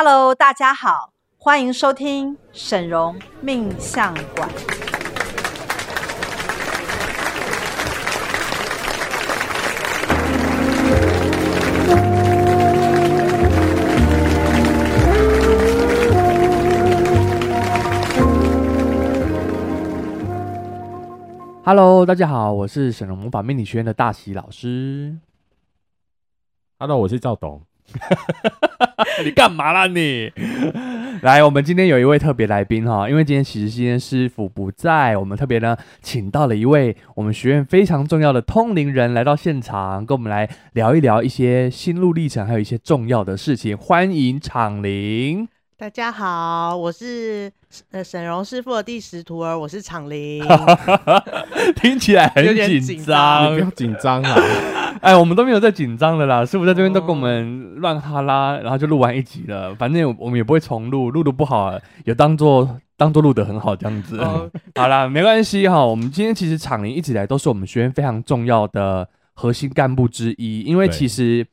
Hello，大家好，欢迎收听沈荣命相馆。Hello，大家好，我是沈荣魔法命理学院的大喜老师。Hello，我是赵董。你干嘛啦你？来，我们今天有一位特别来宾哈，因为今天其实今天师傅不在，我们特别呢请到了一位我们学院非常重要的通灵人来到现场，跟我们来聊一聊一些心路历程，还有一些重要的事情。欢迎敞灵。大家好，我是呃沈荣师傅的第十徒儿，我是昶伶。听起来很紧张，你不要紧张啊！哎，我们都没有在紧张的啦，师傅在这边都跟我们乱哈拉，然后就录完一集了。反正我们也不会重录，录的不好也当做当做录的很好这样子。哦、好啦，没关系哈。我们今天其实厂林一直以来都是我们学院非常重要的核心干部之一，因为其实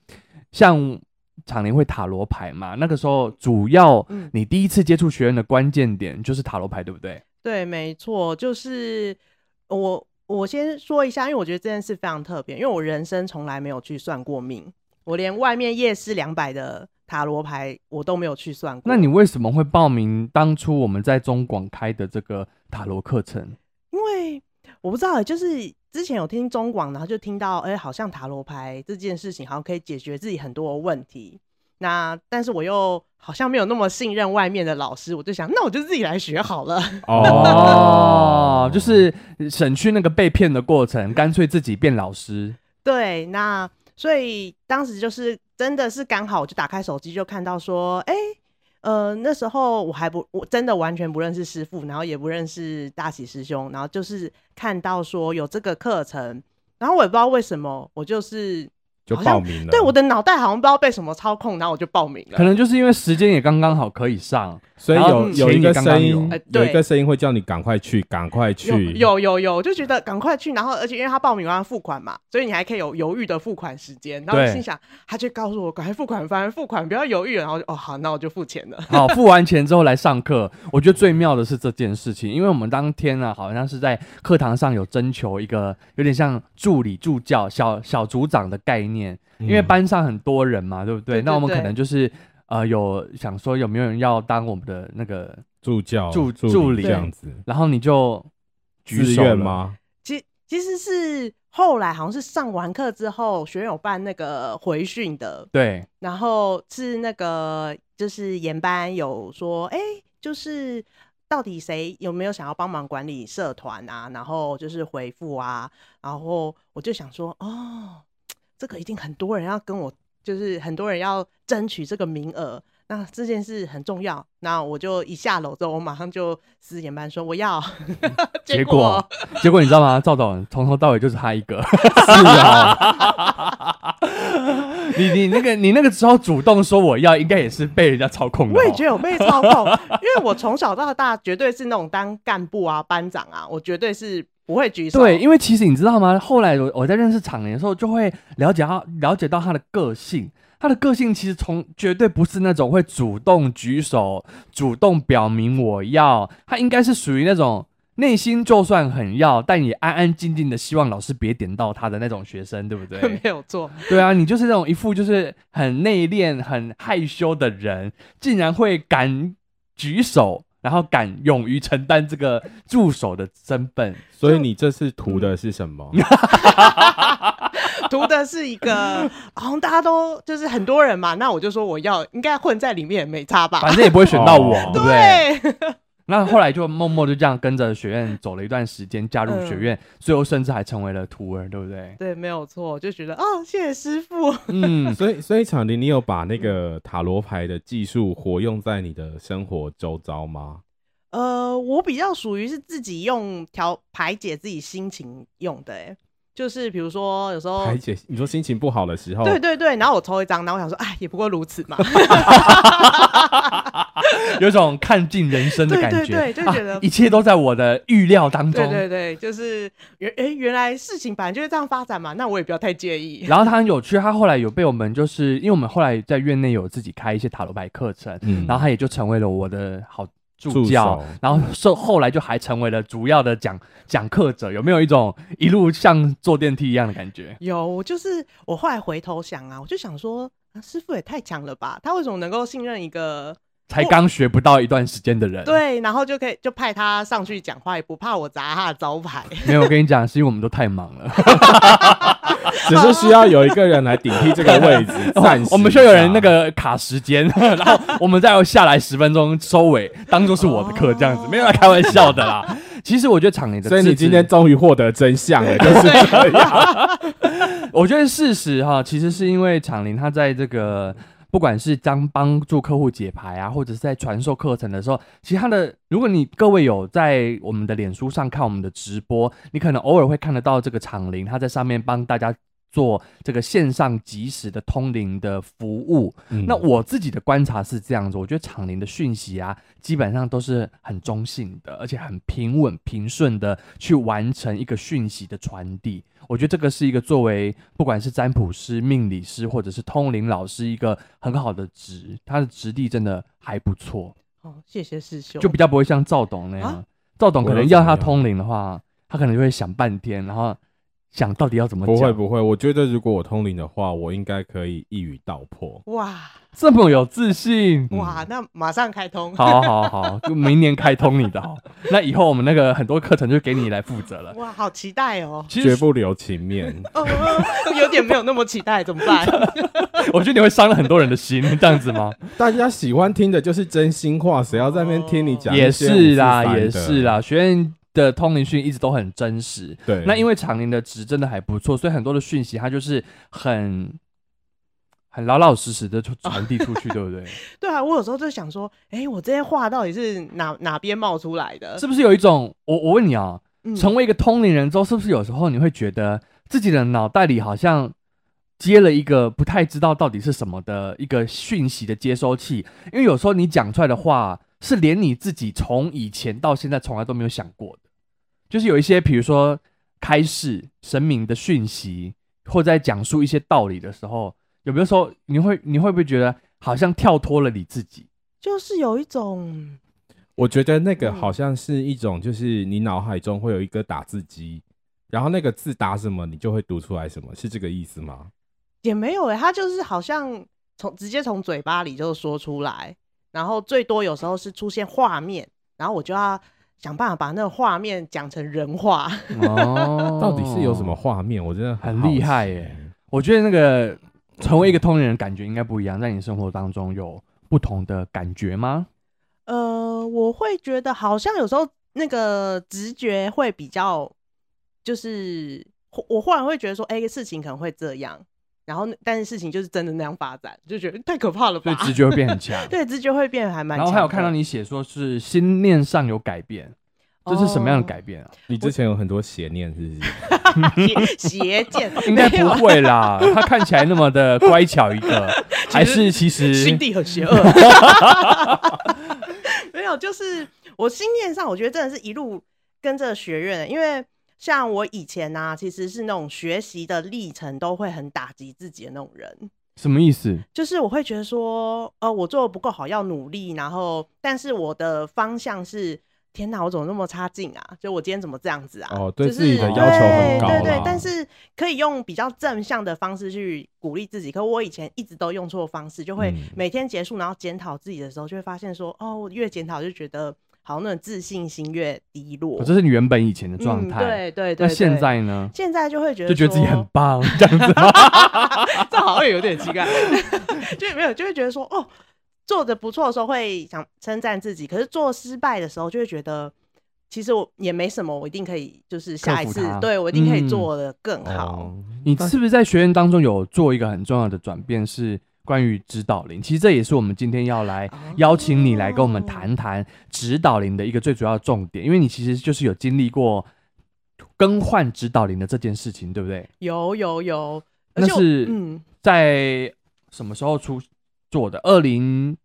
像。昶伶会塔罗牌嘛？那个时候主要你第一次接触学院的关键点就是塔罗牌，对不对？对，没错，就是我我先说一下，因为我觉得这件事非常特别，因为我人生从来没有去算过命，我连外面夜市两百的塔罗牌我都没有去算过。那你为什么会报名当初我们在中广开的这个塔罗课程？因为我不知道，就是。之前有听中广，然后就听到，哎、欸，好像塔罗牌这件事情好像可以解决自己很多的问题。那但是我又好像没有那么信任外面的老师，我就想，那我就自己来学好了。哦，就是省去那个被骗的过程，干脆自己变老师。对，那所以当时就是真的是刚好，我就打开手机就看到说，哎、欸。呃，那时候我还不，我真的完全不认识师傅，然后也不认识大喜师兄，然后就是看到说有这个课程，然后我也不知道为什么，我就是。就报名了，对，我的脑袋好像不知道被什么操控，然后我就报名了。可能就是因为时间也刚刚好可以上，所以有有一个声音，欸、有一个声音会叫你赶快去，赶快去。有有有，有，就觉得赶快去，然后而且因为他报名完付款嘛，所以你还可以有犹豫的付款时间。然后心想，他就告诉我赶快付款，反正付款不要犹豫，然后就哦好，那我就付钱了。好，付完钱之后来上课。我觉得最妙的是这件事情，因为我们当天啊，好像是在课堂上有征求一个有点像助理助教、小小组长的概念。因为班上很多人嘛，对不对，那我们可能就是呃，有想说有没有人要当我们的那个助教、助助理这样子，然后你就举手吗？其其实是后来好像是上完课之后，学院有办那个回训的，对。然后是那个就是研班有说，哎，就是到底谁有没有想要帮忙管理社团啊？然后就是回复啊，然后我就想说，哦。这个一定很多人要跟我，就是很多人要争取这个名额，那这件事很重要。那我就一下楼之后，我马上就四点半说我要。结果，结果你知道吗？赵总从头到尾就是他一个。是啊。你你那个你那个时候主动说我要，应该也是被人家操控的。我也觉得我被操控，因为我从小到大绝对是那种当干部啊、班长啊，我绝对是。不会举手。对，因为其实你知道吗？后来我我在认识昶伶的时候，就会了解到了解到他的个性。他的个性其实从绝对不是那种会主动举手、主动表明我要。他应该是属于那种内心就算很要，但也安安静静的希望老师别点到他的那种学生，对不对？没有错。对啊，你就是那种一副就是很内敛、很害羞的人，竟然会敢举手。然后敢勇于承担这个助手的身份，所以你这次图的是什么？图的是一个，好像大家都就是很多人嘛，那我就说我要应该混在里面也没差吧，反正也不会选到我，对不对？对那后来就默默就这样跟着学院走了一段时间，加入学院，嗯、最后甚至还成为了徒儿，对不对？对，没有错，就觉得哦，谢谢师傅。嗯，所以所以昶伶，你有把那个塔罗牌的技术活用在你的生活周遭吗？呃，我比较属于是自己用调排解自己心情用的，哎。就是比如说，有时候排解，你说心情不好的时候，对对对，然后我抽一张，然后我想说，哎，也不过如此嘛。有种看尽人生的感觉，对对对，就觉得、啊、一切都在我的预料当中。对对对，就是原哎，原来事情本来就是这样发展嘛，那我也不要太介意。然后他很有趣，他后来有被我们就是，因为我们后来在院内有自己开一些塔罗牌课程，嗯，然后他也就成为了我的好。助教，然后受后来就还成为了主要的讲讲课者，有没有一种一路像坐电梯一样的感觉？有，就是我后来回头想啊，我就想说，啊、师傅也太强了吧，他为什么能够信任一个才刚学不到一段时间的人？对，然后就可以就派他上去讲话，也不怕我砸他的招牌。没有，我跟你讲，是因为我们都太忙了。只是需要有一个人来顶替这个位置，暂时。我们需要有人那个卡时间，然后我们再要下来十分钟收尾，当做是我的课这样子，没有来开玩笑的啦。其实我觉得场宁的，所以你今天终于获得真相了，就是这样。我觉得事实哈，其实是因为场林他在这个不管是将帮助客户解牌啊，或者是在传授课程的时候，其他的，如果你各位有在我们的脸书上看我们的直播，你可能偶尔会看得到这个场铃他在上面帮大家。做这个线上即时的通灵的服务，嗯、那我自己的观察是这样子，我觉得场灵的讯息啊，基本上都是很中性的，而且很平稳平顺的去完成一个讯息的传递。我觉得这个是一个作为不管是占卜师、命理师或者是通灵老师一个很好的职，他的质地真的还不错。哦，谢谢师兄，就比较不会像赵董那样，啊、赵董可能要他通灵的话，他可能就会想半天，然后。想到底要怎么讲？不会不会，我觉得如果我通灵的话，我应该可以一语道破。哇，这么有自信！哇，那马上开通。好好好，就明年开通你的好。那以后我们那个很多课程就给你来负责了。哇，好期待哦！绝不留情面。哦，有点没有那么期待，怎么办？我觉得你会伤了很多人的心，这样子吗？大家喜欢听的就是真心话，谁要在那边听你讲？也是啦，也是啦，学院。的通灵讯一直都很真实，对。那因为长宁的值真的还不错，所以很多的讯息它就是很很老老实实的传递出去，对不对？对啊，我有时候就想说，哎、欸，我这些话到底是哪哪边冒出来的？是不是有一种，我我问你啊，嗯、成为一个通灵人之后，是不是有时候你会觉得自己的脑袋里好像接了一个不太知道到底是什么的一个讯息的接收器？因为有时候你讲出来的话，是连你自己从以前到现在从来都没有想过的。就是有一些，比如说开示神明的讯息，或在讲述一些道理的时候，有没有时候你会你会不会觉得好像跳脱了你自己？就是有一种，我觉得那个好像是一种，就是你脑海中会有一个打字机，然后那个字打什么，你就会读出来什么，是这个意思吗？也没有诶，他就是好像从直接从嘴巴里就说出来，然后最多有时候是出现画面，然后我就要。想办法把那个画面讲成人话哦，到底是有什么画面？我觉得很厉害耶！我觉得那个成为一个通灵人感觉应该不一样，在你生活当中有不同的感觉吗？呃，我会觉得好像有时候那个直觉会比较，就是我忽然会觉得说，哎、欸，事情可能会这样。然后，但是事情就是真的那样发展，就觉得太可怕了吧？所以直觉会变很强。对，直觉会变还蛮强。然后还有看到你写说是心念上有改变，这是什么样的改变啊？你之前有很多邪念，是不是？邪见 应该不会啦。他看起来那么的乖巧一个，还是其实心地很邪恶。没有，就是我心念上，我觉得真的是一路跟着学院，因为。像我以前呢、啊，其实是那种学习的历程都会很打击自己的那种人。什么意思？就是我会觉得说，呃，我做的不够好，要努力。然后，但是我的方向是，天哪，我怎么那么差劲啊？就我今天怎么这样子啊？哦，对自己的要求很高。对对对，但是可以用比较正向的方式去鼓励自己。可我以前一直都用错方式，就会每天结束然后检讨自己的时候，就会发现说，哦，我越检讨就觉得。好，那种自信心越低落，这是你原本以前的状态。对对对。那现在呢？现在就会觉得，就觉得自己很棒，这样子。这好像有点奇怪，就没有，就会觉得说，哦，做的不错的时候会想称赞自己，可是做失败的时候就会觉得，其实我也没什么，我一定可以，就是下一次，对我一定可以做的更好。嗯。你是不是在学院当中有做一个很重要的转变？是？关于指导灵，其实这也是我们今天要来邀请你来跟我们谈谈指导灵的一个最主要的重点，因为你其实就是有经历过更换指导灵的这件事情，对不对？有有有，那是在什么时候出做的？二零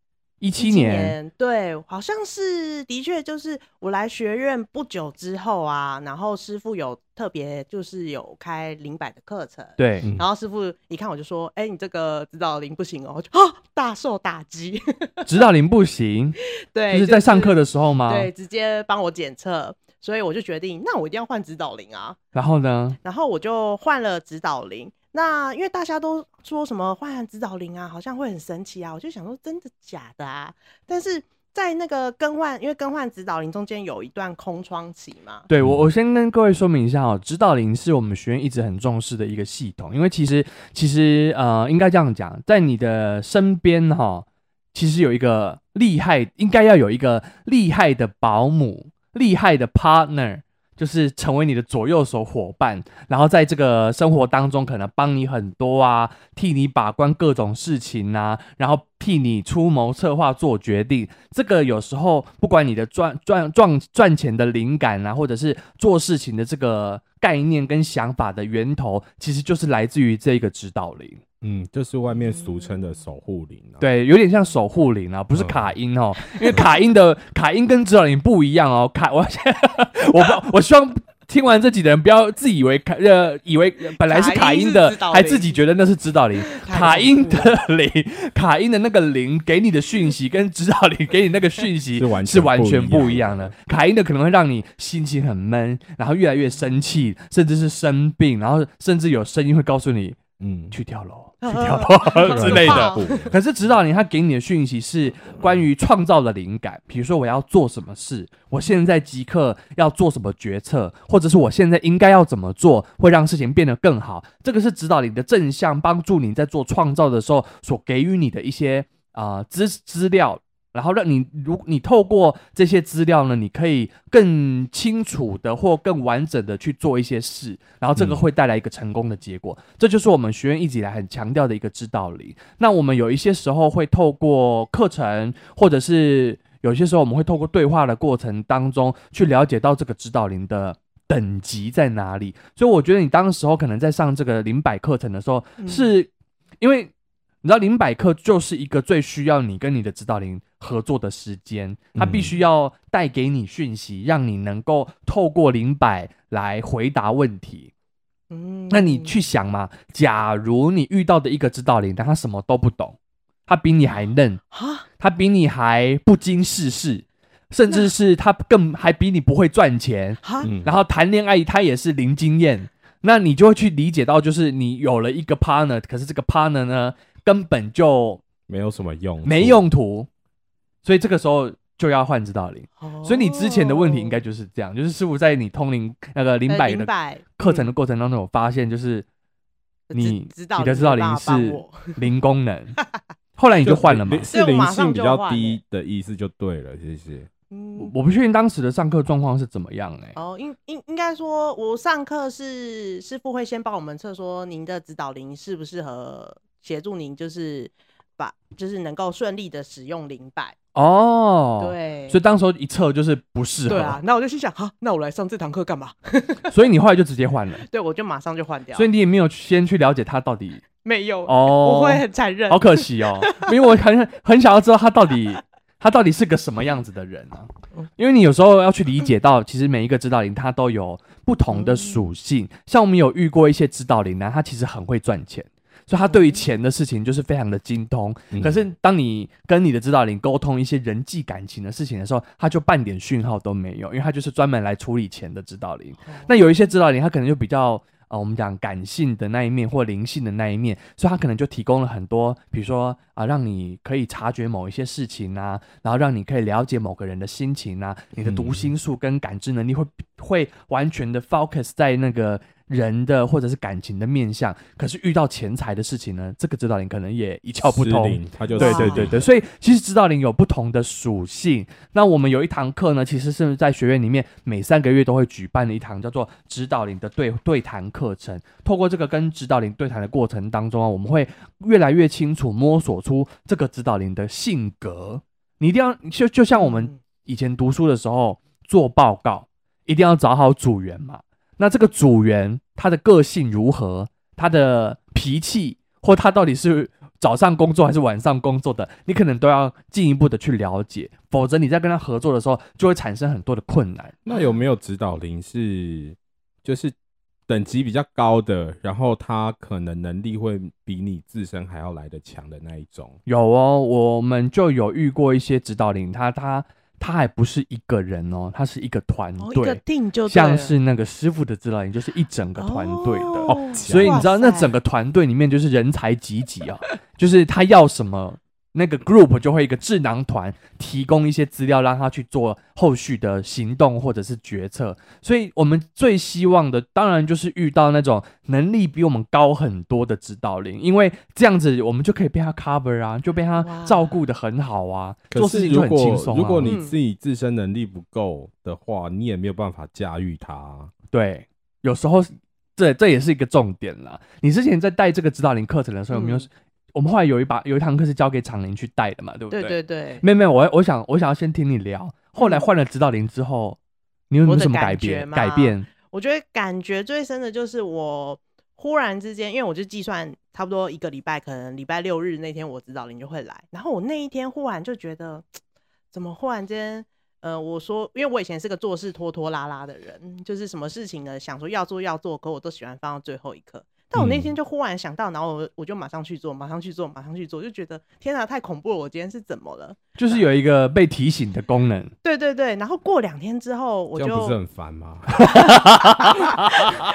一七年，对，好像是的确就是我来学院不久之后啊，然后师傅有特别就是有开灵摆的课程，对，然后师傅一看我就说，哎、欸，你这个指导灵不行哦，就啊，大受打击，指导灵不行，对，就是在上课的时候吗？对，直接帮我检测，所以我就决定，那我一定要换指导灵啊。然后呢？然后我就换了指导灵。那因为大家都说什么换指导灵啊，好像会很神奇啊，我就想说真的假的啊？但是在那个更换，因为更换指导灵中间有一段空窗期嘛。对，我我先跟各位说明一下哦，指导灵是我们学院一直很重视的一个系统，因为其实其实呃应该这样讲，在你的身边哈、哦，其实有一个厉害，应该要有一个厉害的保姆，厉害的 partner。就是成为你的左右手伙伴，然后在这个生活当中，可能帮你很多啊，替你把关各种事情啊，然后替你出谋策划做决定。这个有时候不管你的赚赚赚赚钱的灵感啊，或者是做事情的这个概念跟想法的源头，其实就是来自于这个指导灵。嗯，就是外面俗称的守护灵、啊，对，有点像守护灵啊，不是卡因哦，嗯、因为卡因的 卡因跟指导灵不一样哦。卡，我 我不，我希望听完这几的人不要自以为卡呃，以为本来是卡因的，还自己觉得那是指导灵。卡因的灵，卡因的那个灵给你的讯息跟指导灵给你那个讯息 是完全不一样的。卡因的可能会让你心情很闷，然后越来越生气，甚至是生病，然后甚至有声音会告诉你，嗯，去跳楼。去跳楼 之类的，可是指导你他给你的讯息是关于创造的灵感，比如说我要做什么事，我现在即刻要做什么决策，或者是我现在应该要怎么做，会让事情变得更好。这个是指导你的正向帮助你在做创造的时候所给予你的一些啊资资料。然后让你，如你透过这些资料呢，你可以更清楚的或更完整的去做一些事，然后这个会带来一个成功的结果。嗯、这就是我们学院一直以来很强调的一个指导灵。那我们有一些时候会透过课程，或者是有些时候我们会透过对话的过程当中去了解到这个指导灵的等级在哪里。所以我觉得你当时候可能在上这个灵摆课程的时候，是因为。你知道灵摆课就是一个最需要你跟你的指导灵合作的时间，他必须要带给你讯息，让你能够透过灵摆来回答问题。嗯，那你去想嘛，假如你遇到的一个指导灵，但他什么都不懂，他比你还嫩，他比你还不经世事，甚至是他更还比你不会赚钱，然后谈恋爱他也是零经验，那你就会去理解到，就是你有了一个 partner，可是这个 partner 呢？根本就没有什么用，没用途，所以这个时候就要换指导灵。哦、所以你之前的问题应该就是这样，就是师傅在你通灵那个灵摆的课程的过程当中，有发现就是你你的指导灵是零功能，后来你就换了嘛？是灵性比较低的意思就对了，谢谢。嗯，我不确定当时的上课状况是怎么样哎、欸。哦，应应应该说，我上课是师傅会先帮我们测说您的指导灵适不适合。协助您就是把就是能够顺利的使用灵摆哦，对，所以当时候一测就是不适合，对啊，那我就心想，好，那我来上这堂课干嘛？所以你后来就直接换了，对，我就马上就换掉，所以你也没有先去了解他到底没有哦，我会很残忍，好可惜哦，因为我很很想要知道他到底他到底是个什么样子的人呢、啊？因为你有时候要去理解到，其实每一个指导灵他都有不同的属性，嗯、像我们有遇过一些指导灵呢，他其实很会赚钱。所以他对于钱的事情就是非常的精通，嗯、可是当你跟你的指导灵沟通一些人际感情的事情的时候，他就半点讯号都没有，因为他就是专门来处理钱的指导灵。哦、那有一些指导灵，他可能就比较呃，我们讲感性的那一面或灵性的那一面，所以他可能就提供了很多，比如说啊、呃，让你可以察觉某一些事情啊，然后让你可以了解某个人的心情啊，你的读心术跟感知能力会、嗯、会完全的 focus 在那个。人的或者是感情的面相，可是遇到钱财的事情呢，这个指导灵可能也一窍不通。他就对对对对，所以其实指导灵有不同的属性。那我们有一堂课呢，其实是在学院里面每三个月都会举办的一堂叫做指导灵的对对谈课程。透过这个跟指导灵对谈的过程当中啊，我们会越来越清楚摸索出这个指导灵的性格。你一定要就就像我们以前读书的时候做报告，一定要找好组员嘛。那这个组员他的个性如何？他的脾气或他到底是早上工作还是晚上工作的，你可能都要进一步的去了解，否则你在跟他合作的时候就会产生很多的困难。那有没有指导灵是就是等级比较高的，然后他可能能力会比你自身还要来得强的那一种？有哦，我们就有遇过一些指导灵，他他。他还不是一个人哦，他是一个团队，哦、一个 team 就像是那个师傅的指导营，就是一整个团队的哦，哦。所以你知道，那整个团队里面就是人才济济啊，就是他要什么。那个 group 就会一个智囊团提供一些资料，让他去做后续的行动或者是决策。所以我们最希望的，当然就是遇到那种能力比我们高很多的指导灵，因为这样子我们就可以被他 cover 啊，就被他照顾得很好啊，做事情就很轻松啊。如果你自己自身能力不够的话，你也没有办法驾驭他。对，有时候这这也是一个重点啦。你之前在带这个指导灵课程的时候，有没有？我们后来有一把有一堂课是交给厂林去带的嘛，对不对？对对对。没有没有，我我想我想要先听你聊。后来换了指导林之后，你有没有什么改变？改变？我觉得感觉最深的就是我忽然之间，因为我就计算差不多一个礼拜，可能礼拜六日那天我指导林就会来。然后我那一天忽然就觉得，怎么忽然间，呃，我说，因为我以前是个做事拖拖拉拉的人，就是什么事情呢，想说要做要做，可我都喜欢放到最后一刻。但我那天就忽然想到，然后我我就马上去做，马上去做，马上去做，就觉得天哪，太恐怖了！我今天是怎么了？就是有一个被提醒的功能。对对对，然后过两天之后，我就不是很烦吗？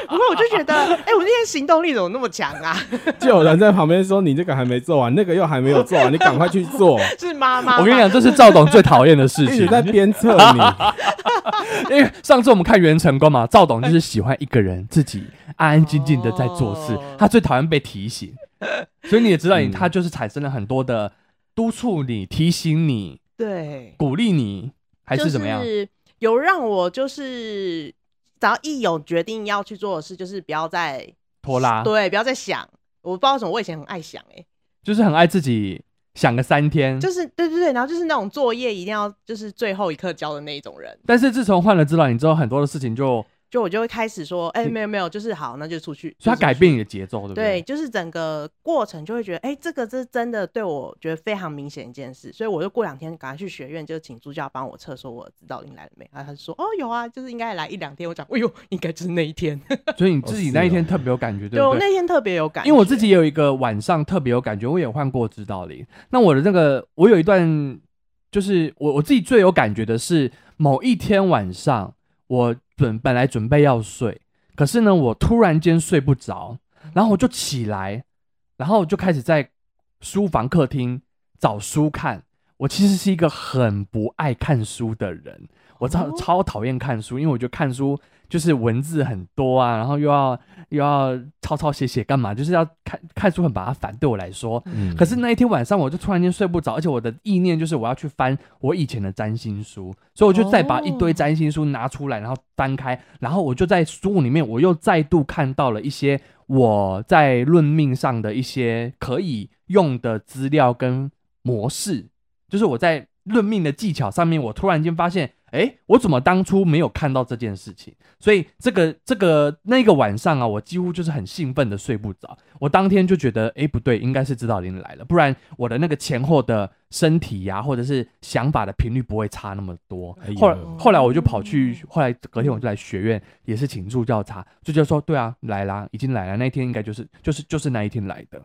不过我就觉得，哎、欸，我那天行动力怎么那么强啊？就有人在旁边说：“你这个还没做完，那个又还没有做完，你赶快去做。”是妈妈。我跟你讲，这是赵董最讨厌的事情，一直在鞭策你。因为上次我们看袁成功嘛，赵董就是喜欢一个人自己安安静静的在做事，哦、他最讨厌被提醒，所以你也知道，你他就是产生了很多的督促你、提醒你、对鼓励你，还是怎么样？就是、有让我就是只要一有决定要去做的事，就是不要再拖拉，对，不要再想。我不知道为什么，我以前很爱想、欸，哎，就是很爱自己。想个三天，就是对对对，然后就是那种作业一定要就是最后一刻交的那一种人。但是自从换了指导你之后，很多的事情就就我就会开始说，哎、欸，没有没有，就是好，那就出去。所以他改变你的节奏，对不对？对，就是整个过程就会觉得，哎、欸，这个这是真的对我觉得非常明显一件事。所以我就过两天赶快去学院，就请助教帮我测，说我指导灵来了没？然后他就说，哦，有啊，就是应该来一两天。我讲，哎呦，应该就是那一天。所以你自己那一天特别有感觉，对不对？对，我那天特别有感觉，因为我自己也有一个晚上特别有感觉，我也换过指导灵。那我的那个，我有一段，就是我我自己最有感觉的是某一天晚上，我准本来准备要睡。可是呢，我突然间睡不着，然后我就起来，然后我就开始在书房、客厅找书看。我其实是一个很不爱看书的人，我超超讨厌看书，因为我觉得看书。就是文字很多啊，然后又要又要抄抄写写干嘛？就是要看看书很麻烦，对我来说。嗯。可是那一天晚上，我就突然间睡不着，而且我的意念就是我要去翻我以前的占星书，所以我就再把一堆占星书拿出来，然后翻开，然后我就在书里面，我又再度看到了一些我在论命上的一些可以用的资料跟模式，就是我在论命的技巧上面，我突然间发现。哎，我怎么当初没有看到这件事情？所以这个这个那个晚上啊，我几乎就是很兴奋的睡不着。我当天就觉得，哎，不对，应该是指导灵来了，不然我的那个前后的身体呀、啊，或者是想法的频率不会差那么多。哎、后来后来我就跑去，后来隔天我就来学院，也是请助教查，助教说，对啊，来啦，已经来了，那一天应该就是就是就是那一天来的。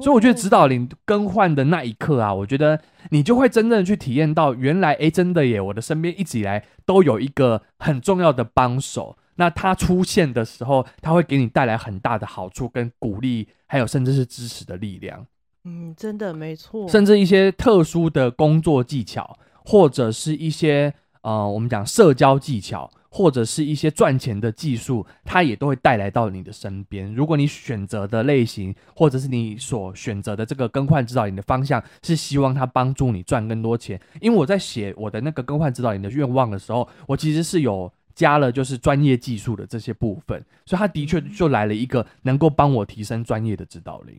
所以我觉得指导灵更换的那一刻啊，我觉得你就会真正去体验到，原来哎，真的耶，我的身边一直以来都有一个很重要的帮手。那他出现的时候，他会给你带来很大的好处跟鼓励，还有甚至是支持的力量。嗯，真的没错。甚至一些特殊的工作技巧，或者是一些呃，我们讲社交技巧。或者是一些赚钱的技术，它也都会带来到你的身边。如果你选择的类型，或者是你所选择的这个更换指导灵的方向，是希望它帮助你赚更多钱。因为我在写我的那个更换指导灵的愿望的时候，我其实是有加了就是专业技术的这些部分，所以它的确就来了一个能够帮我提升专业的指导灵。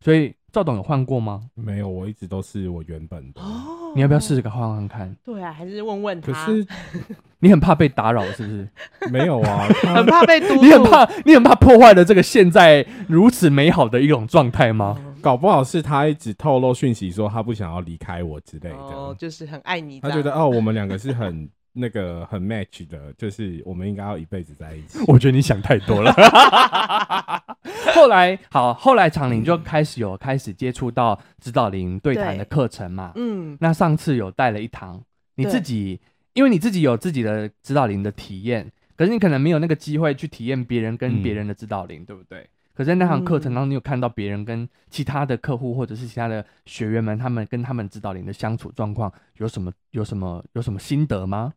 所以赵董有换过吗？没有，我一直都是我原本的。哦，你要不要试试看换换看？对啊，还是问问他。可是 你很怕被打扰，是不是？没有啊，很怕被督促。你很怕，你很怕破坏了这个现在如此美好的一种状态吗？搞不好是他一直透露讯息说他不想要离开我之类的，哦，就是很爱你。他觉得哦，我们两个是很那个很 match 的，就是我们应该要一辈子在一起。我觉得你想太多了。后来好，后来长林就开始有开始接触到指导灵对谈的课程嘛。嗯，那上次有带了一堂，你自己因为你自己有自己的指导灵的体验，可是你可能没有那个机会去体验别人跟别人的指导灵，嗯、对不对？可是在那堂课程当中，你有看到别人跟其他的客户或者是其他的学员们，他们跟他们指导灵的相处状况有什么有什么有什么心得吗？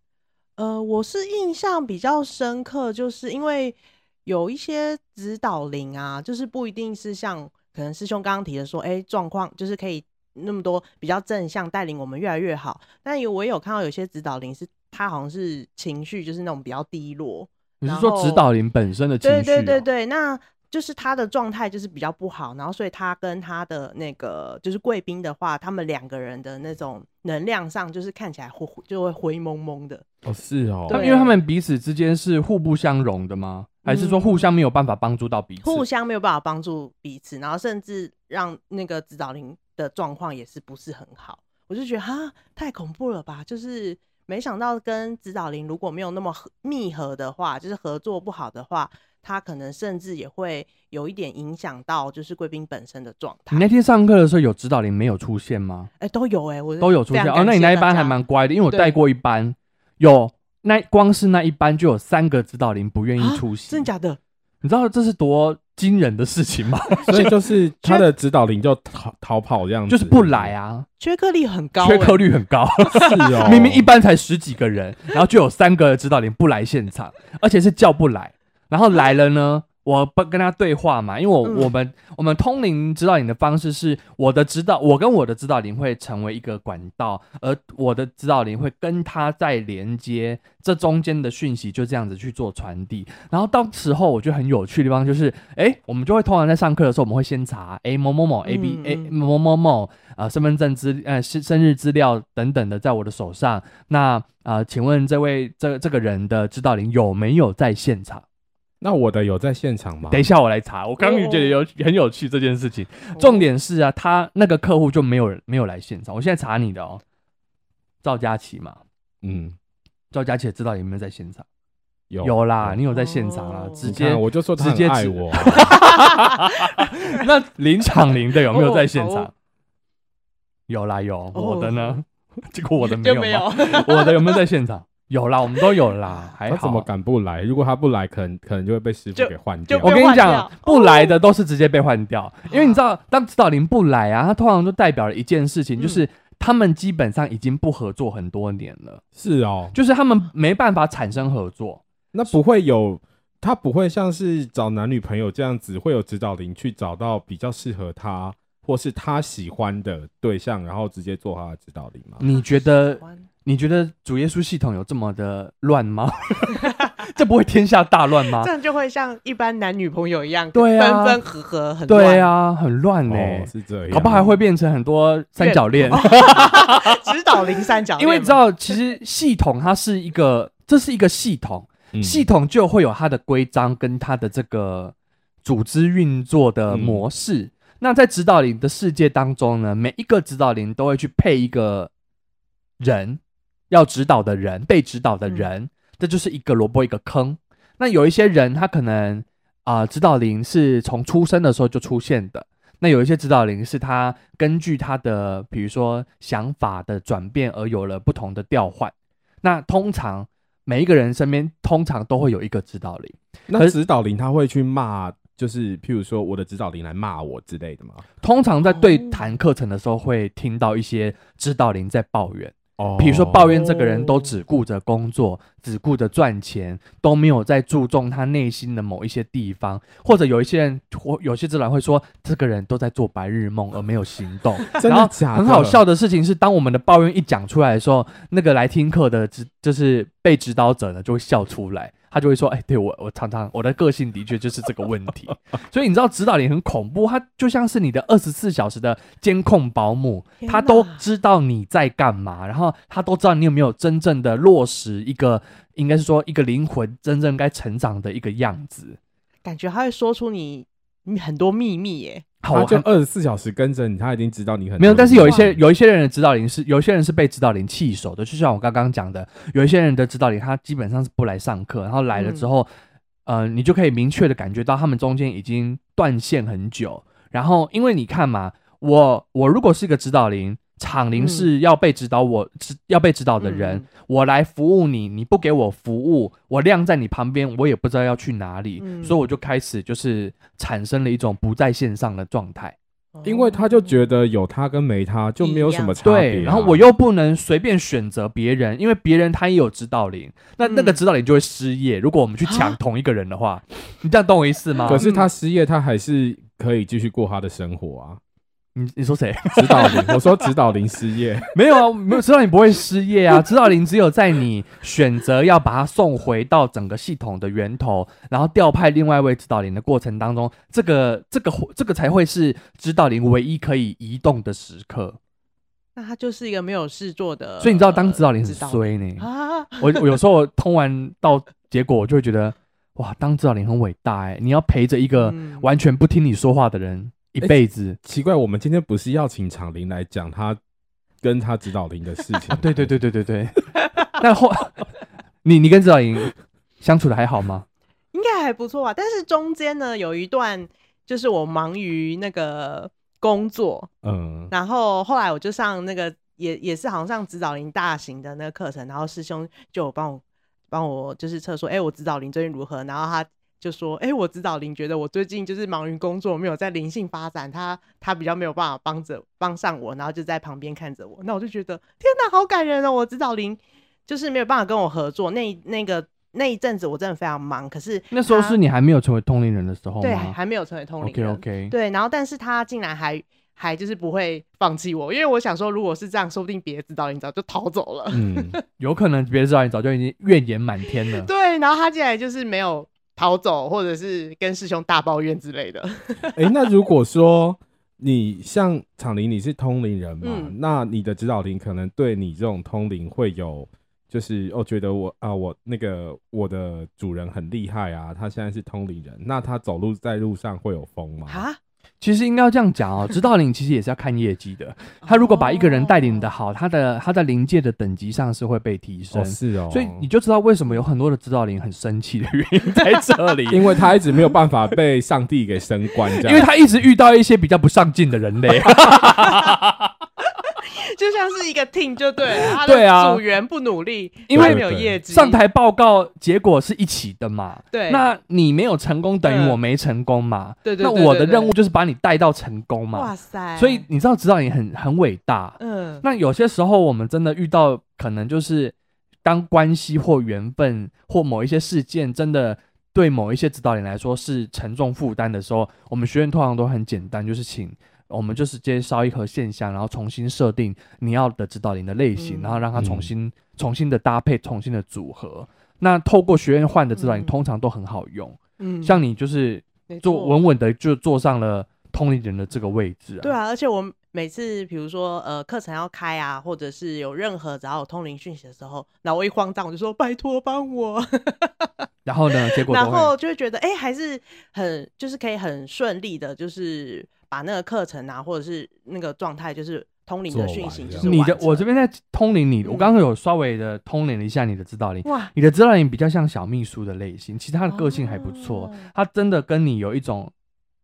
呃，我是印象比较深刻，就是因为有一些指导灵啊，就是不一定是像可能师兄刚刚提的说，哎、欸，状况就是可以那么多比较正向带领我们越来越好。但有我也有看到有些指导灵是，他好像是情绪就是那种比较低落。你是说指导灵本身的情绪、喔？对对对对，那。就是他的状态就是比较不好，然后所以他跟他的那个就是贵宾的话，他们两个人的那种能量上就是看起来灰就会灰蒙蒙的。哦，是哦，他们因为他们彼此之间是互不相容的吗？还是说互相没有办法帮助到彼此？嗯，互相没有办法帮助彼此，然后甚至让那个指导灵的状况也是不是很好。我就觉得哈，太恐怖了吧！就是没想到跟指导灵如果没有那么密合的话，就是合作不好的话。他可能甚至也会有一点影响到，就是贵宾本身的状态。你那天上课的时候有指导灵没有出现吗？哎、欸，都有哎、欸，我都有出现哦。那你那一班还蛮乖的，因为我带过一班，有那光是那一班就有三个指导灵不愿意出席，真的假的？你知道这是多惊人的事情吗？所以就是 他的指导灵就逃逃跑这样子，就是不来啊，缺课率很高、欸，缺课率很高，是哦。明明一班才十几个人，然后就有三个指导灵不来现场，而且是叫不来，然后来了呢。我不跟他对话嘛，因为我、嗯、我们我们通灵指导你的方式是，我的指导我跟我的指导灵会成为一个管道，而我的指导灵会跟他在连接，这中间的讯息就这样子去做传递。然后到时候我觉得很有趣的地方就是，哎，我们就会通常在上课的时候，我们会先查，哎某某某 A B A 某某某啊、呃、身份证资呃生生日资料等等的在我的手上，那啊、呃、请问这位这这个人的指导灵有没有在现场？那我的有在现场吗？等一下我来查。我刚刚觉得有很有趣这件事情。重点是啊，他那个客户就没有人没有来现场。我现在查你的哦，赵佳琪嘛，嗯，赵佳琪知道有没有在现场？有有啦，你有在现场啦，直接我就说直接爱我。那林场林的有没有在现场？有啦有，我的呢？结果我的没有吗？我的有没有在现场？有啦，我们都有啦，还好。他怎么敢不来？如果他不来，可能可能就会被师傅给换掉。我跟你讲，不来的都是直接被换掉，哦、因为你知道，当指导灵不来啊，他通常就代表了一件事情，就是他们基本上已经不合作很多年了。是哦，就是他们没办法产生合作。那不会有，他不会像是找男女朋友这样子，会有指导灵去找到比较适合他或是他喜欢的对象，然后直接做他的指导灵吗？你觉得？你觉得主耶稣系统有这么的乱吗？这不会天下大乱吗？这样就会像一般男女朋友一样，对啊，分分合合很乱，对啊，很乱呢、欸哦。是这样，搞不好还会变成很多三角恋，指导灵三角恋。因为你知道，其实系统它是一个，这是一个系统，嗯、系统就会有它的规章跟它的这个组织运作的模式。嗯、那在指导灵的世界当中呢，每一个指导灵都会去配一个人。要指导的人，被指导的人，嗯、这就是一个萝卜一个坑。那有一些人，他可能啊、呃，指导灵是从出生的时候就出现的。那有一些指导灵是他根据他的，比如说想法的转变而有了不同的调换。那通常每一个人身边通常都会有一个指导灵。那指导灵他会去骂，就是譬如说我的指导灵来骂我之类的吗？通常在对谈课程的时候，会听到一些指导灵在抱怨。哦，比如说抱怨这个人都只顾着工作，只顾着赚钱，都没有在注重他内心的某一些地方，或者有一些人或有些自然会说，这个人都在做白日梦而没有行动。真的假的？很好笑的事情是，当我们的抱怨一讲出来的时候，那个来听课的指就是被指导者呢就会笑出来。他就会说：“哎、欸，对我，我常常我的个性的确就是这个问题，所以你知道指导灵很恐怖，他就像是你的二十四小时的监控保姆，他都知道你在干嘛，然后他都知道你有没有真正的落实一个，应该是说一个灵魂真正该成长的一个样子，感觉他会说出你你很多秘密耶。”好，他就二十四小时跟着你，他已经知道你很没有。但是有一些有一些人的指导灵是，有一些人是被指导灵弃守的，就像我刚刚讲的，有一些人的指导灵他基本上是不来上课，然后来了之后，嗯、呃，你就可以明确的感觉到他们中间已经断线很久。然后因为你看嘛，我我如果是一个指导灵。场灵是要被指导我，我、嗯、要被指导的人、嗯，我来服务你，你不给我服务，我晾在你旁边，我也不知道要去哪里、嗯，所以我就开始就是产生了一种不在线上的状态，因为他就觉得有他跟没他就没有什么差别、啊，对，然后我又不能随便选择别人，因为别人他也有指导灵，那那个指导灵就会失业。如果我们去抢同一个人的话，你这样懂我意思吗？可是他失业，他还是可以继续过他的生活啊。你你说谁？指导灵，我说指导灵失业，没有啊，没有指导灵不会失业啊。指导灵只有在你选择要把它送回到整个系统的源头，然后调派另外一位指导灵的过程当中，这个这个这个才会是指导灵唯一可以移动的时刻。那他就是一个没有事做的，所以你知道当指导灵很衰呢。啊，我我有时候我通完到结果，我就会觉得哇，当指导灵很伟大哎，你要陪着一个完全不听你说话的人。一辈子、欸、奇怪，我们今天不是要请场林来讲他跟他指导林的事情？对对对对对对。那后你你跟指导林相处的还好吗？应该还不错吧。但是中间呢，有一段就是我忙于那个工作，嗯，然后后来我就上那个也也是好像上指导林大型的那个课程，然后师兄就帮我帮我就是测说，哎、欸，我指导林最近如何？然后他。就说：“哎、欸，我指导林觉得我最近就是忙于工作，没有在灵性发展，他他比较没有办法帮着帮上我，然后就在旁边看着我。那我就觉得天哪，好感人哦！我指导林就是没有办法跟我合作，那那个那一阵子我真的非常忙。可是那时候是你还没有成为通灵人的时候？对，还没有成为通灵人。OK OK。对，然后但是他竟然还还就是不会放弃我，因为我想说，如果是这样，说不定别的指导灵早就逃走了。嗯，有可能别的指导灵早就已经怨言满天了。对，然后他竟然就是没有。”逃走，或者是跟师兄大抱怨之类的。哎、欸，那如果说你像场灵，你是通灵人嘛、嗯？那你的指导灵可能对你这种通灵会有，就是哦，觉得我啊，我那个我的主人很厉害啊，他现在是通灵人，那他走路在路上会有风吗？啊？其实应该要这样讲哦，指导灵其实也是要看业绩的。他如果把一个人带领的好，他的他在灵界的等级上是会被提升。哦是哦，所以你就知道为什么有很多的指导灵很生气的原因在这里，因为他一直没有办法被上帝给升官，这样，因为他一直遇到一些比较不上进的人类。就像是一个 team 就对了，他的组员不努力，因为没有业绩。上台报告结果是一起的嘛？对，那你没有成功，等于我没成功嘛？对对，对，那我的任务就是把你带到成功嘛？哇塞！所以你知道指导你很很伟大。嗯，那有些时候我们真的遇到，可能就是当关系或缘分或某一些事件，真的对某一些指导员来说是沉重负担的时候，我们学院通常都很简单，就是请。我们就是直接烧一盒线香，然后重新设定你要的指导灵的类型，嗯，然后让它重新、嗯、重新的搭配，重新的组合。那透过学院换的指导灵，嗯，通常都很好用。嗯，像你就是坐稳稳的就坐上了通灵人的这个位置，啊。对啊，而且我每次比如说呃课程要开啊，或者是有任何只要有通灵讯息的时候，那我一慌张我就说拜托帮我。然后呢，结果 然后就会觉得哎，还是很就是可以很顺利的，就是。把那个课程啊，或者是那个状态，就是通灵的讯息，就是你的。我这边在通灵你，我刚刚有稍微的通灵了一下你的指导灵。哇，你的指导灵比较像小秘书的类型，其实他的个性还不错，他真的跟你有一种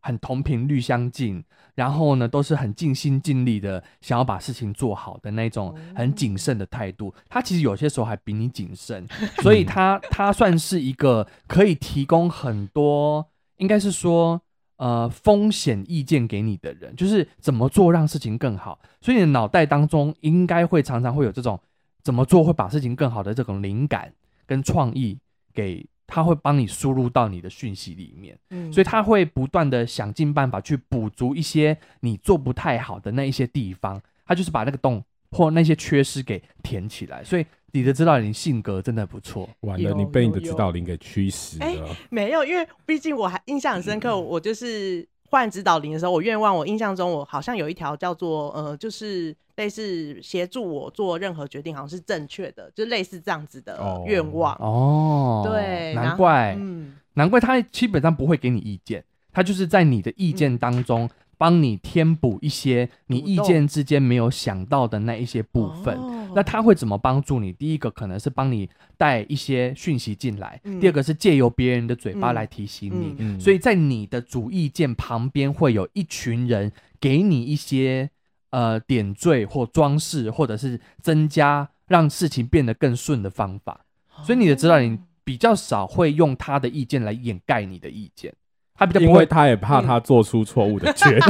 很同频率相近，然后呢都是很尽心尽力的想要把事情做好的那种很谨慎的态度。他其实有些时候还比你谨慎，所以 他他算是一个可以提供很多，应该是说。呃，风险意见给你的人，就是怎么做让事情更好，所以你的脑袋当中应该会常常会有这种怎么做会把事情更好的这种灵感跟创意给，他会帮你输入到你的讯息里面，嗯，所以他会不断的想尽办法去补足一些你做不太好的那一些地方，他就是把那个洞或那些缺失给填起来，所以。你的指导灵性格真的不错，完了，你被你的指导灵给驱使了。哎、欸，没有，因为毕竟我还印象很深刻。嗯、我就是换指导灵的时候，我愿望，我印象中我好像有一条叫做呃，就是类似协助我做任何决定，好像是正确的，就类似这样子的愿望。哦，对，难怪，嗯，难怪他基本上不会给你意见，他就是在你的意见当中帮你填补一些你意见之间没有想到的那一些部分。那他会怎么帮助你？第一个可能是帮你带一些讯息进来，第二个是借由别人的嘴巴来提醒你。所以在你的主意见旁边会有一群人给你一些呃点缀或装饰，或者是增加让事情变得更顺的方法。所以你的指导人比较少会用他的意见来掩盖你的意见。他比较不会，因为他也怕他做出错误的决 定。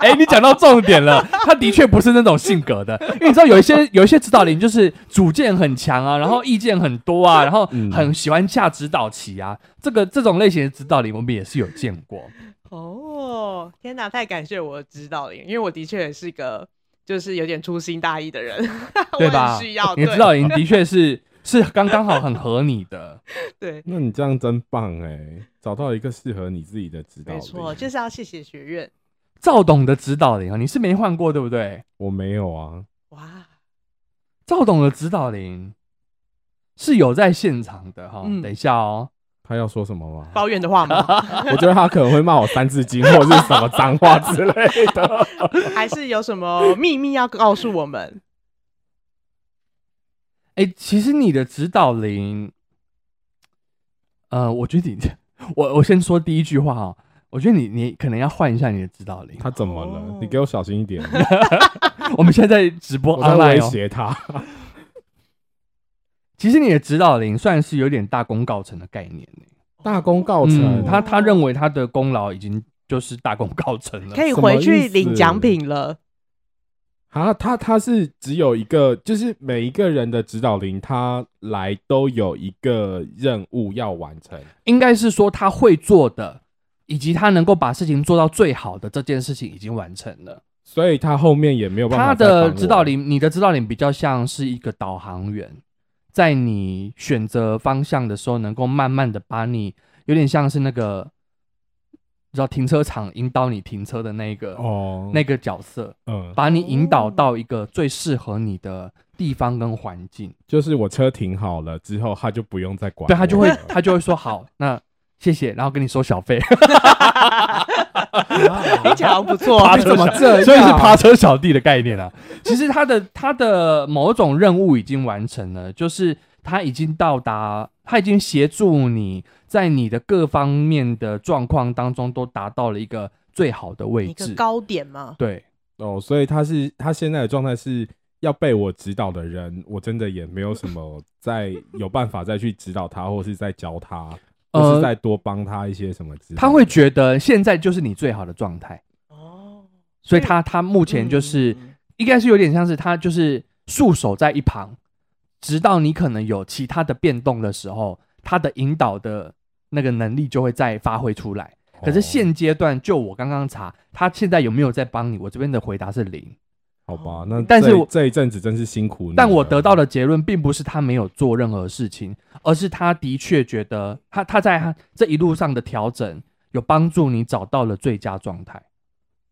哎，你讲到重点了，他的确不是那种性格的，因为你知道有一些有一些指导灵就是主见很强啊，然后意见很多啊，然后很喜欢下指导棋啊。这个这种类型的指导灵，我们也是有见过。哦，天哪，太感谢我的指导灵，因为我的确也是一个就是有点粗心大意的人，对吧？需要你的指导灵的确是。是刚刚好很合你的，对，那你这样真棒哎，找到一个适合你自己的指导灵。没错，就是要谢谢学院赵董的指导灵啊，你是没换过对不对？我没有啊。哇，赵董的指导灵是有在现场的哈，等一下哦，他要说什么吗？抱怨的话吗？我觉得他可能会骂我三字经或者是什么脏话之类的，还是有什么秘密要告诉我们？哎、欸，其实你的指导灵，呃，我觉得你，我我先说第一句话哈，我觉得你你可能要换一下你的指导灵。他怎么了？哦、你给我小心一点。我们现在在直播，我在威胁他。其实你的指导灵算是有点大功告成的概念。大功告成，嗯、他他认为他的功劳已经就是大功告成了，可以回去领奖品了。啊，他他是只有一个，就是每一个人的指导灵，他来都有一个任务要完成。应该是说他会做的，以及他能够把事情做到最好的这件事情已经完成了，所以他后面也没有办法。他的指导灵，你的指导灵比较像是一个导航员，在你选择方向的时候，能够慢慢的把你，有点像是那个。知道停车场引导你停车的那个哦，那个角色，嗯，把你引导到一个最适合你的地方跟环境。就是我车停好了之后，他就不用再管，对，他就会他就会说好，那谢谢，然后跟你收小费。听起来不错，趴车嘛，这所以是爬车小弟的概念啊。其实他的他的某种任务已经完成了，就是他已经到达，他已经协助你。在你的各方面的状况当中，都达到了一个最好的位置，一个高点吗？对，哦，所以他是他现在的状态是要被我指导的人，我真的也没有什么再有办法再去指导他，或是再教他，或是再多帮他一些什么指导。他会觉得现在就是你最好的状态哦，所以他他目前就是、嗯、应该是有点像是他就是束手在一旁，直到你可能有其他的变动的时候，他的引导的。那个能力就会再发挥出来。可是现阶段，就我刚刚查，他现在有没有在帮你？我这边的回答是零。好吧，那但是这一阵子真是辛苦你。但我得到的结论并不是他没有做任何事情，而是他的确觉得他他在他这一路上的调整有帮助你找到了最佳状态。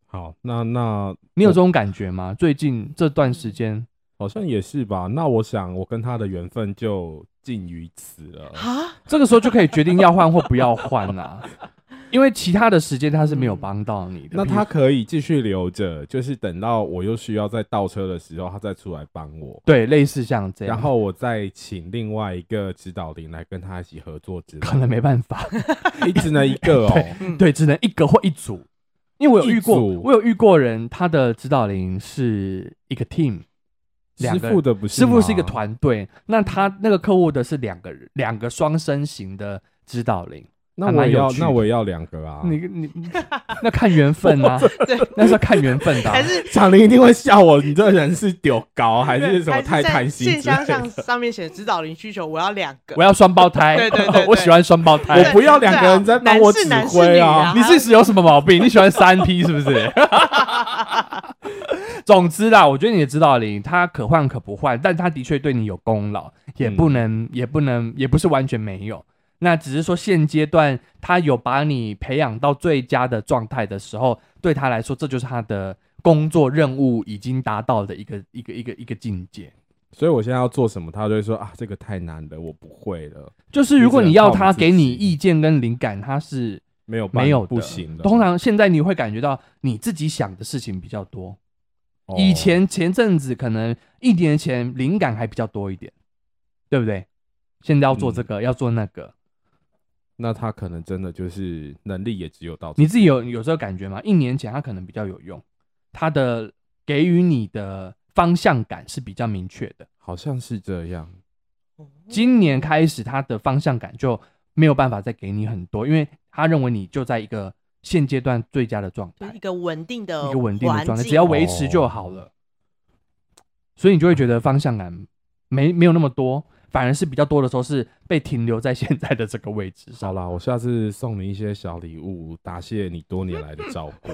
好，那那你有这种感觉吗？最近这段时间好像也是吧。那我想我跟他的缘分就。尽于此了啊！这个时候就可以决定要换或不要换啦，因为其他的时间他是没有帮到你的。那他可以继续留着，就是等到我又需要再倒车的时候，他再出来帮我。对，类似像这样，然后我再请另外一个指导灵来跟他一起合作。可能没办法，你只能一个哦。对，对，只能一个或一组。因为我有遇过，我有遇过人，他的指导灵是一个 team。师傅的不是师傅是一个团队，那他那个客户的是两个人，两个双身型的指导灵。那我也要，那我也要两个啊！你你 那看缘分啊，对，那是要看缘分的。还是 长林一定会笑我，你这人是丢高还是什么太贪心？信箱上上面写指导林需求，我要两个，我要双胞胎。对对对，我喜欢双胞胎，我不要两个人在帮我指挥啊！你是有什么毛病？你喜欢三 P 是不是？总之啦，我觉得你的指导灵他可换可不换，但他的确对你有功劳，也不能也不能也不是完全没有。那只是说，现阶段他有把你培养到最佳的状态的时候，对他来说，这就是他的工作任务已经达到的一个一个一个一个境界。所以我现在要做什么，他就会说啊，这个太难了，我不会了。就是如果你要他给你意见跟灵感，他是没有没有不行的。通常现在你会感觉到你自己想的事情比较多，哦以前前阵子可能一年前灵感还比较多一点，对不对？现在要做这个，嗯要做那个，那他可能真的就是能力也只有到这你自己有有这个感觉吗？一年前他可能比较有用，他的给予你的方向感是比较明确的。好像是这样。今年开始，他的方向感就没有办法再给你很多，因为他认为你就在一个现阶段最佳的状态，就是一个稳定的一个稳定的状态，只要维持就好了。所以你就会觉得方向感没没有那么多，反而是比较多的时候是被停留在现在的这个位置上。好啦，我下次送你一些小礼物，答谢你多年来的照顾。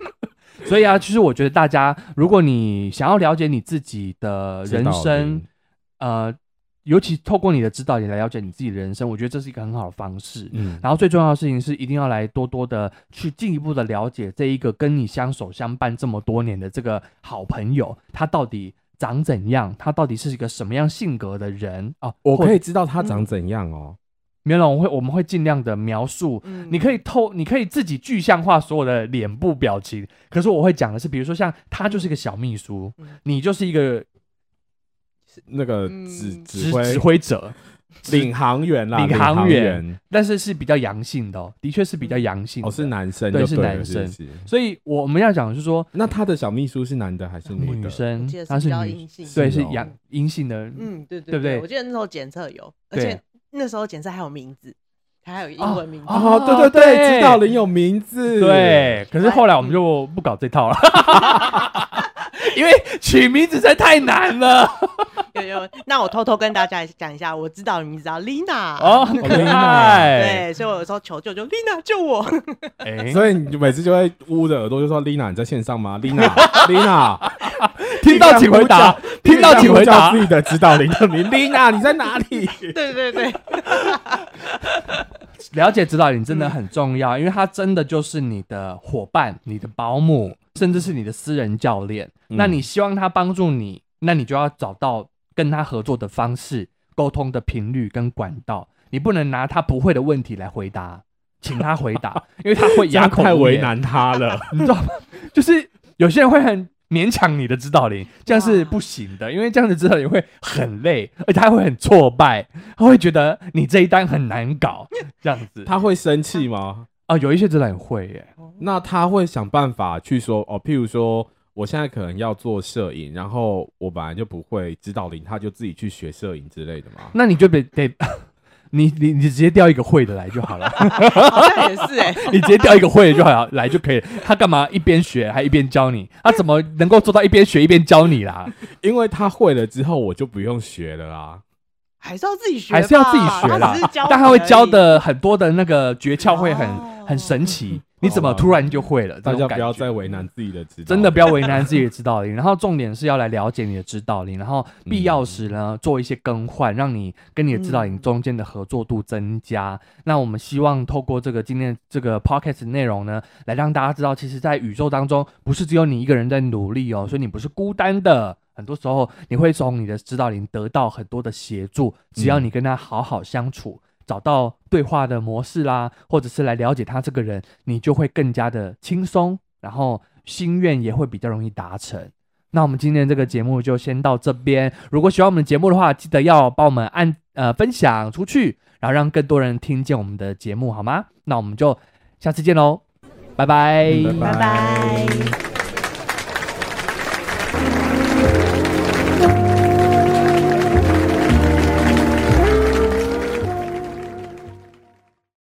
所以啊，其实我觉得大家，如果你想要了解你自己的人生，呃，尤其透过你的指导，你来了解你自己的人生，我觉得这是一个很好的方式。嗯，然后最重要的事情是，一定要来多多的去进一步的了解这一个跟你相守相伴这么多年的这个好朋友，他到底长怎样？他到底是一个什么样性格的人？哦，或我可以知道他长怎样哦。没有，我会我们会尽量的描述。嗯你可以透，你可以自己具象化所有的脸部表情。可是我会讲的是，比如说像他就是一个小秘书，嗯你就是一个那个指指挥指挥者，领航员啦，领航员员但是是比较阳性的哦，的确是比较阳性的。哦，是男生对是男生是是所以我们要讲的是说，那他的小秘书是男的还是女的？我女生记得是比较性的对，是阳阴性的。嗯，对对不对我记得那时候检测有，而且那时候检测还有名字，它还有英文名字。哦哦，对对对对，指导灵有名字。对，可是后来我们就不搞这套了，因为取名字实在太难了。有有，那我偷偷跟大家讲一下，我知道你名字叫 Lina。哦，很可爱。对，所以我有时候求救就 Lina 救我。哎，所以你每次就会捂着耳朵就说：“Lina，你在线上吗？Lina，Lina，听到请回答，听到请回答自。己的指导灵的名，Lina，你在哪里？对对对，了解指导灵真的很重要，因为他真的就是你的伙伴、你的保姆，甚至是你的私人教练。嗯那你希望他帮助你，那你就要找到跟他合作的方式、沟通的频率跟管道。你不能拿他不会的问题来回答，请他回答，因为他会 哑口太为难他了。你知道吗？就是有些人会很勉强你的指导灵，这样是不行的，因为这样子指导灵会很累，而且他会很挫败，他会觉得你这一单很难搞，这样子。他会生气吗？啊，有一些指导灵会耶，那他会想办法去说哦，譬如说，我现在可能要做摄影，然后我本来就不会指导灵，他就自己去学摄影之类的嘛。那你就得得，你你你直接调一个会的来就好了，好像也是哎。你直接调一个会的就好了，来就可以了。他干嘛一边学还一边教你？他怎么能够做到一边学一边教你啦？因为他会了之后，我就不用学了啊。还是要自己学吧，还是要自己学啦但他会教的很多的那个诀窍会很哦很神奇。你怎么突然就会了？大家不要再为难自己的指导，真的不要为难自己的指导灵，然后重点是要来了解你的指导灵，然后必要时呢做一些更换，让你跟你的指导灵中间的合作度增加。那我们希望透过这个今天这个 podcast 内容呢，来让大家知道，其实，在宇宙当中不是只有你一个人在努力哦，所以你不是孤单的。很多时候你会从你的指导灵得到很多的协助，只要你跟他好好相处。找到对话的模式啦，或者是来了解他这个人，你就会更加的轻松，然后心愿也会比较容易达成。那我们今天这个节目就先到这边。如果喜欢我们的节目的话，记得要帮我们按呃分享出去，然后让更多人听见我们的节目，好吗？那我们就下次见喽，拜拜，拜拜。